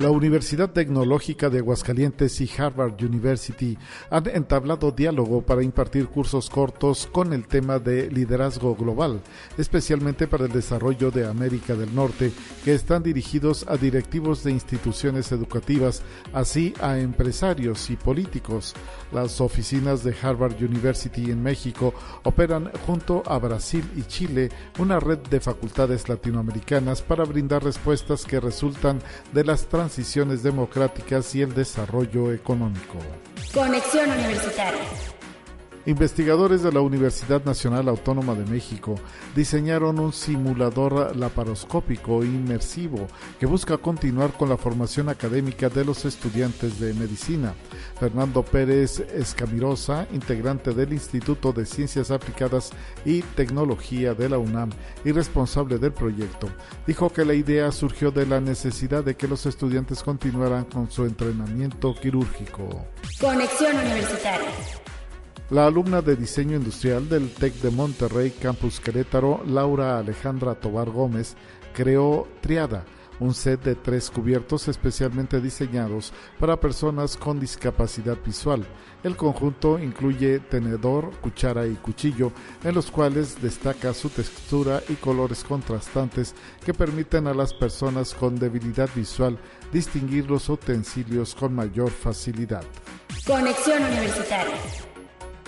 La Universidad Tecnológica de Aguascalientes y Harvard University han entablado diálogo para impartir cursos cortos con el tema de liderazgo global, especialmente para el desarrollo de América del Norte, que están dirigidos a directivos de instituciones educativas, así a empresarios y políticos. Las oficinas de Harvard University en México operan junto a Brasil y Chile una red de facultades latinoamericanas para brindar respuestas que resultan de las transiciones democráticas y el desarrollo económico. Conexión Universitaria. Investigadores de la Universidad Nacional Autónoma de México diseñaron un simulador laparoscópico inmersivo que busca continuar con la formación académica de los estudiantes de medicina. Fernando Pérez Escamirosa, integrante del Instituto de Ciencias Aplicadas y Tecnología de la UNAM y responsable del proyecto, dijo que la idea surgió de la necesidad de que los estudiantes continuaran con su entrenamiento quirúrgico. Conexión Universitaria. La alumna de diseño industrial del TEC de Monterrey, Campus Querétaro, Laura Alejandra Tobar Gómez, creó Triada, un set de tres cubiertos especialmente diseñados para personas con discapacidad visual. El conjunto incluye tenedor, cuchara y cuchillo, en los cuales destaca su textura y colores contrastantes que permiten a las personas con debilidad visual distinguir los utensilios con mayor facilidad. Conexión Universitaria.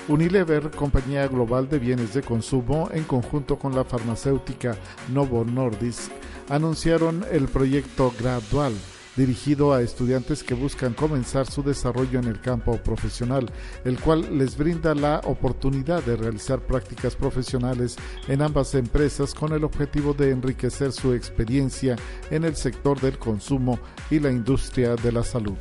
Unilever, compañía global de bienes de consumo, en conjunto con la farmacéutica Novo Nordisk, anunciaron el proyecto Gradual, dirigido a estudiantes que buscan comenzar su desarrollo en el campo profesional, el cual les brinda la oportunidad de realizar prácticas profesionales en ambas empresas con el objetivo de enriquecer su experiencia en el sector del consumo y la industria de la salud.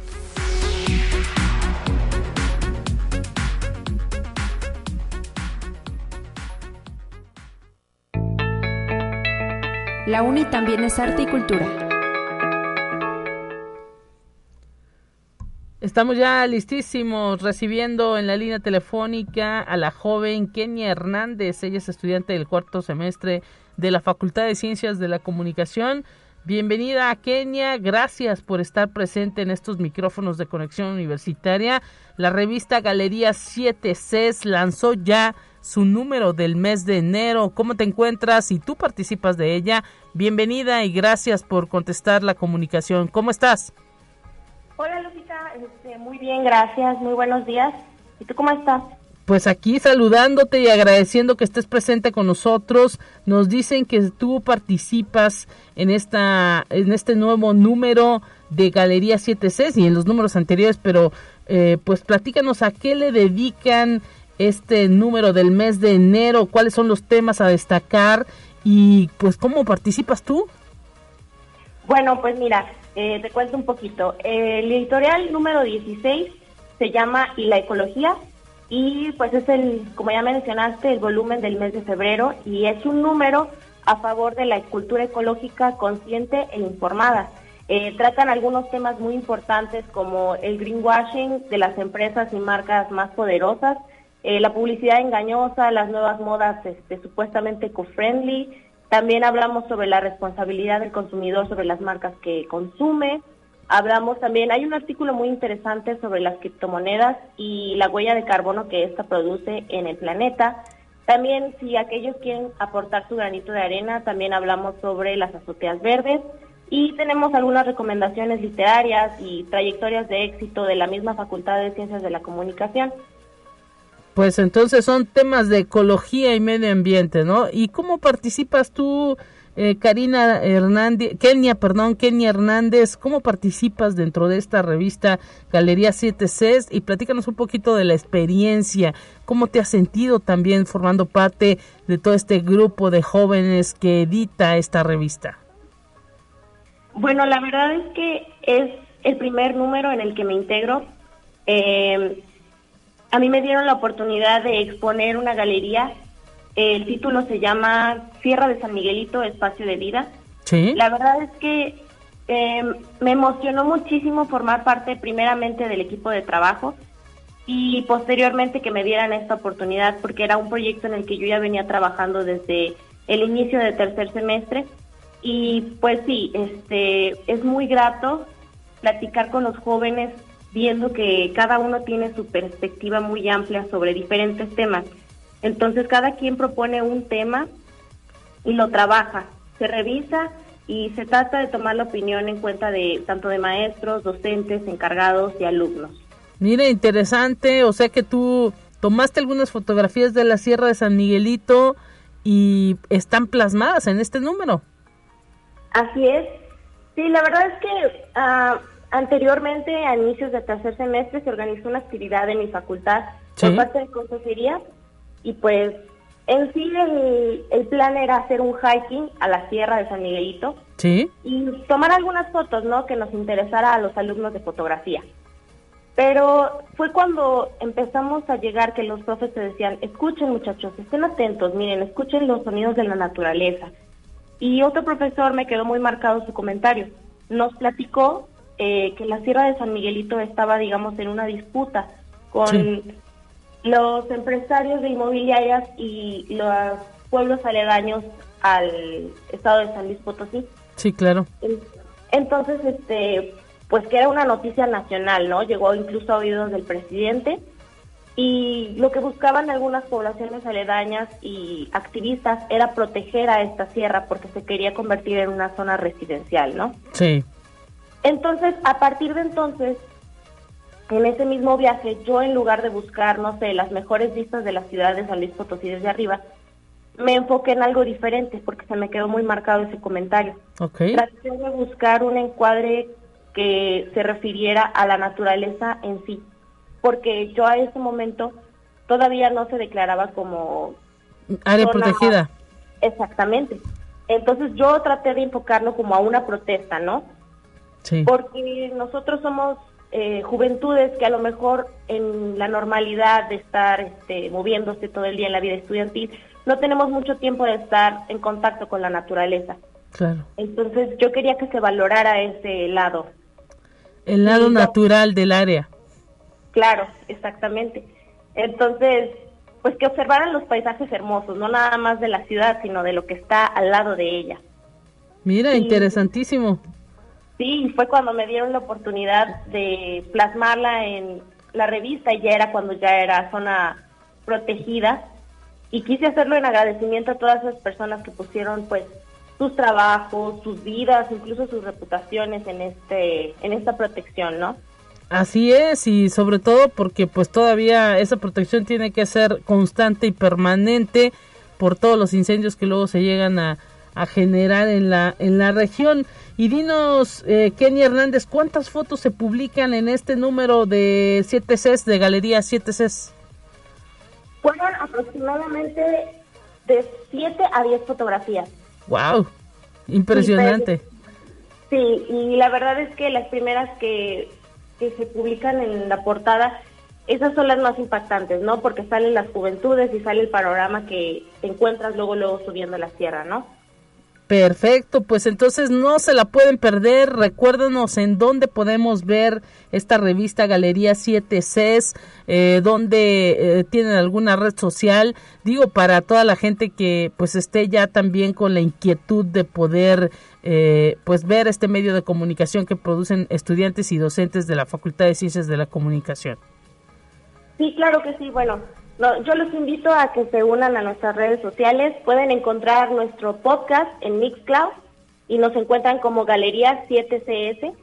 La UNI también es arte y cultura. Estamos ya listísimos recibiendo en la línea telefónica a la joven Kenia Hernández. Ella es estudiante del cuarto semestre de la Facultad de Ciencias de la Comunicación. Bienvenida a Kenia, gracias por estar presente en estos micrófonos de conexión universitaria. La revista Galería 7 CES lanzó ya su número del mes de enero. ¿Cómo te encuentras? Y tú participas de ella. Bienvenida y gracias por contestar la comunicación. ¿Cómo estás? Hola, Lucita. Este, muy bien, gracias. Muy buenos días. ¿Y tú cómo estás? Pues aquí saludándote y agradeciendo que estés presente con nosotros. Nos dicen que tú participas en esta en este nuevo número de Galería 7C y en los números anteriores, pero eh, pues platícanos a qué le dedican este número del mes de enero, cuáles son los temas a destacar y pues cómo participas tú. Bueno, pues mira, eh, te cuento un poquito. El editorial número 16 se llama Y la ecología y pues es el, como ya mencionaste, el volumen del mes de febrero y es un número a favor de la cultura ecológica consciente e informada. Eh, tratan algunos temas muy importantes como el greenwashing de las empresas y marcas más poderosas, eh, la publicidad engañosa, las nuevas modas este, supuestamente eco-friendly. También hablamos sobre la responsabilidad del consumidor sobre las marcas que consume. Hablamos también, hay un artículo muy interesante sobre las criptomonedas y la huella de carbono que ésta produce en el planeta. También, si aquellos quieren aportar su granito de arena, también hablamos sobre las azoteas verdes y tenemos algunas recomendaciones literarias y trayectorias de éxito de la misma Facultad de Ciencias de la Comunicación. Pues entonces son temas de ecología y medio ambiente, ¿no? ¿Y cómo participas tú, eh, Karina Hernández, Kenia, perdón, Kenia Hernández, cómo participas dentro de esta revista Galería 7 Cs? Y platícanos un poquito de la experiencia, cómo te has sentido también formando parte de todo este grupo de jóvenes que edita esta revista. Bueno, la verdad es que es el primer número en el que me integro. Eh, a mí me dieron la oportunidad de exponer una galería. El título se llama Sierra de San Miguelito, Espacio de Vida. Sí. La verdad es que eh, me emocionó muchísimo formar parte primeramente del equipo de trabajo y posteriormente que me dieran esta oportunidad porque era un proyecto en el que yo ya venía trabajando desde el inicio del tercer semestre y pues sí, este es muy grato platicar con los jóvenes viendo que cada uno tiene su perspectiva muy amplia sobre diferentes temas. Entonces cada quien propone un tema y lo trabaja, se revisa y se trata de tomar la opinión en cuenta de tanto de maestros, docentes, encargados y alumnos. Mira, interesante, o sea que tú tomaste algunas fotografías de la Sierra de San Miguelito y están plasmadas en este número. Así es. Sí, la verdad es que ah, anteriormente, a inicios del tercer semestre, se organizó una actividad en mi facultad por parte de consejería y pues en sí el, el, plan era hacer un hiking a la sierra de San Miguelito ¿Sí? y tomar algunas fotos, ¿no? Que nos interesara a los alumnos de fotografía. Pero fue cuando empezamos a llegar que los profes te decían, escuchen muchachos, estén atentos, miren, escuchen los sonidos de la naturaleza. Y otro profesor me quedó muy marcado su comentario. Nos platicó eh, que la Sierra de San Miguelito estaba, digamos, en una disputa con los empresarios de inmobiliarias y los pueblos aledaños al estado de San Luis Potosí. Sí, claro. Entonces, este, pues que era una noticia nacional, ¿no? Llegó incluso a oídos del presidente y lo que buscaban algunas poblaciones aledañas y activistas era proteger a esta sierra porque se quería convertir en una zona residencial, ¿no? Sí. Entonces, a partir de entonces, en ese mismo viaje, yo en lugar de buscar, no sé, las mejores vistas de la ciudad de San Luis Potosí desde arriba, me enfoqué en algo diferente porque se me quedó muy marcado ese comentario. Okay. Traté de buscar un encuadre que se refiriera a la naturaleza en sí porque yo a ese momento todavía no se declaraba como área protegida. Exactamente. Entonces yo traté de enfocarlo como a una protesta, ¿no? Sí. Porque nosotros somos eh, juventudes que a lo mejor en la normalidad de estar este, moviéndose todo el día en la vida estudiantil, no tenemos mucho tiempo de estar en contacto con la naturaleza. Claro. Entonces yo quería que se valorara ese lado. El lado Y- natural del área. Claro, exactamente. Entonces, pues que observaran los paisajes hermosos, no nada más de la ciudad, sino de lo que está al lado de ella. Mira, interesantísimo. Sí, fue cuando me dieron la oportunidad de plasmarla en la revista y ya era cuando ya era zona protegida y quise hacerlo en agradecimiento a todas esas personas que pusieron pues sus trabajos, sus vidas, incluso sus reputaciones en este en esta protección, ¿no? Así es, y sobre todo porque pues todavía esa protección tiene que ser constante y permanente por todos los incendios que luego se llegan a, a generar en la, en la región. Y dinos, eh, Kenny Hernández, ¿cuántas fotos se publican en este número de 7 Cs, de Galería 7 Cs? Fueron aproximadamente de 7 a 10 fotografías. ¡Wow! Impresionante. Sí, y la verdad es que las primeras que, que se publican en la portada, esas son las más impactantes, ¿no? Porque salen las juventudes y sale el panorama que te encuentras luego, luego subiendo la sierra, ¿no? Perfecto, pues entonces no se la pueden perder. Recuérdenos en dónde podemos ver esta revista Galería 7 Cs, eh, donde eh, tienen alguna red social. Digo, para toda la gente que pues esté ya también con la inquietud de poder eh, pues ver este medio de comunicación que producen estudiantes y docentes de la Facultad de Ciencias de la Comunicación. Sí, claro que sí. Bueno, yo los invito a que se unan a nuestras redes sociales. Pueden encontrar nuestro podcast en Mixcloud y nos encuentran como Galería 7CS.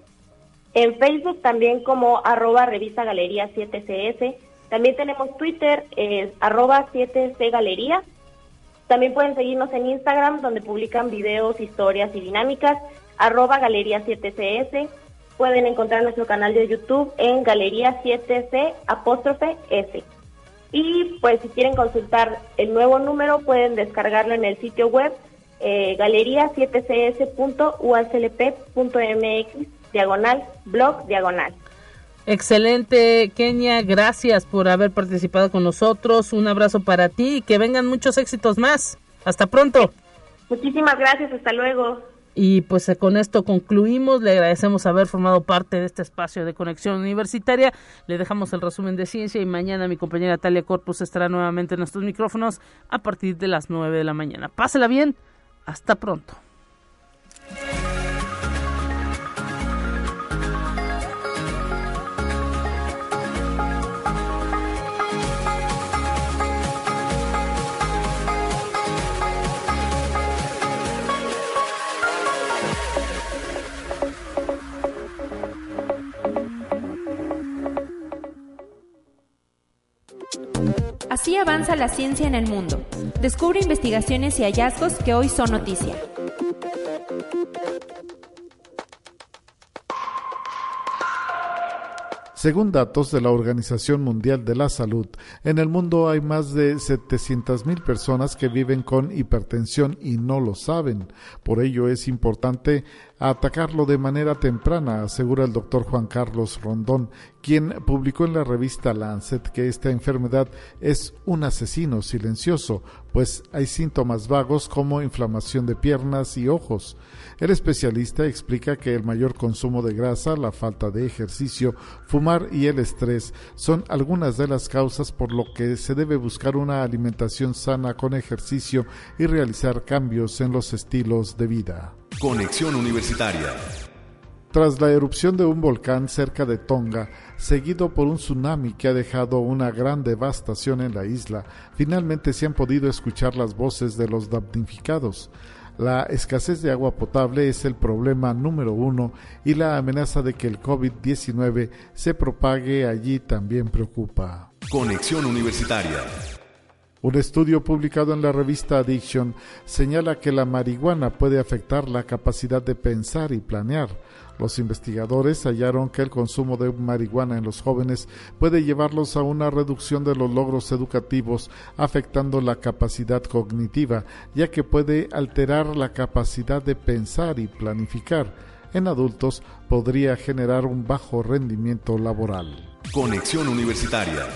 En Facebook también como arroba revista Galería 7CS. También tenemos Twitter, es arroba 7C Galería. También pueden seguirnos en Instagram, donde publican videos, historias y dinámicas, arroba Galería 7CS. Pueden encontrar nuestro canal de YouTube en Galería 7C apóstrofe S. Y pues si quieren consultar el nuevo número pueden descargarlo en el sitio web eh, galería7cs.uaclp.mx diagonal blog diagonal. Excelente, Kenia, gracias por haber participado con nosotros. Un abrazo para ti y que vengan muchos éxitos más. Hasta pronto. Muchísimas gracias, hasta luego. Y pues eh, con esto concluimos. Le agradecemos haber formado parte de este espacio de conexión universitaria. Le dejamos el resumen de ciencia y mañana mi compañera Talia Corpus estará nuevamente en nuestros micrófonos a partir de las 9 de la mañana. Pásela bien. Hasta pronto. Así avanza la ciencia en el mundo. Descubre investigaciones y hallazgos que hoy son noticia. Según datos de la Organización Mundial de la Salud, en el mundo hay más de 700.000 personas que viven con hipertensión y no lo saben. Por ello es importante atacarlo de manera temprana, asegura el doctor Juan Carlos Rondón, quien publicó en la revista Lancet que esta enfermedad es un asesino silencioso, pues hay síntomas vagos como inflamación de piernas y ojos. El especialista explica que el mayor consumo de grasa, la falta de ejercicio, fumar y el estrés son algunas de las causas por lo que se debe buscar una alimentación sana con ejercicio y realizar cambios en los estilos de vida. Conexión Universitaria. Tras la erupción de un volcán cerca de Tonga, seguido por un tsunami que ha dejado una gran devastación en la isla, finalmente se han podido escuchar las voces de los damnificados. La escasez de agua potable es el problema número uno y la amenaza de que el COVID-19 se propague allí también preocupa. Conexión Universitaria. Un estudio publicado en la revista Addiction señala que la marihuana puede afectar la capacidad de pensar y planear. Los investigadores hallaron que el consumo de marihuana en los jóvenes puede llevarlos a una reducción de los logros educativos, afectando la capacidad cognitiva, ya que puede alterar la capacidad de pensar y planificar. En adultos podría generar un bajo rendimiento laboral. Conexión Universitaria.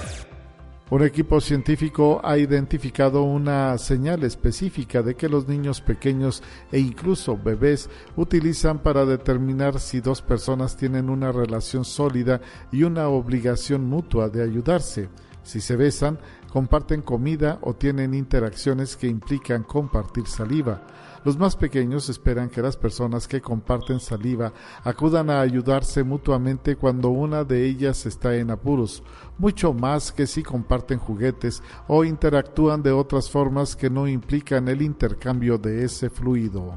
Un equipo científico ha identificado una señal específica de que los niños pequeños e incluso bebés utilizan para determinar si dos personas tienen una relación sólida y una obligación mutua de ayudarse. Si se besan, comparten comida o tienen interacciones que implican compartir saliva. Los más pequeños esperan que las personas que comparten saliva acudan a ayudarse mutuamente cuando una de ellas está en apuros, mucho más que si comparten juguetes o interactúan de otras formas que no implican el intercambio de ese fluido.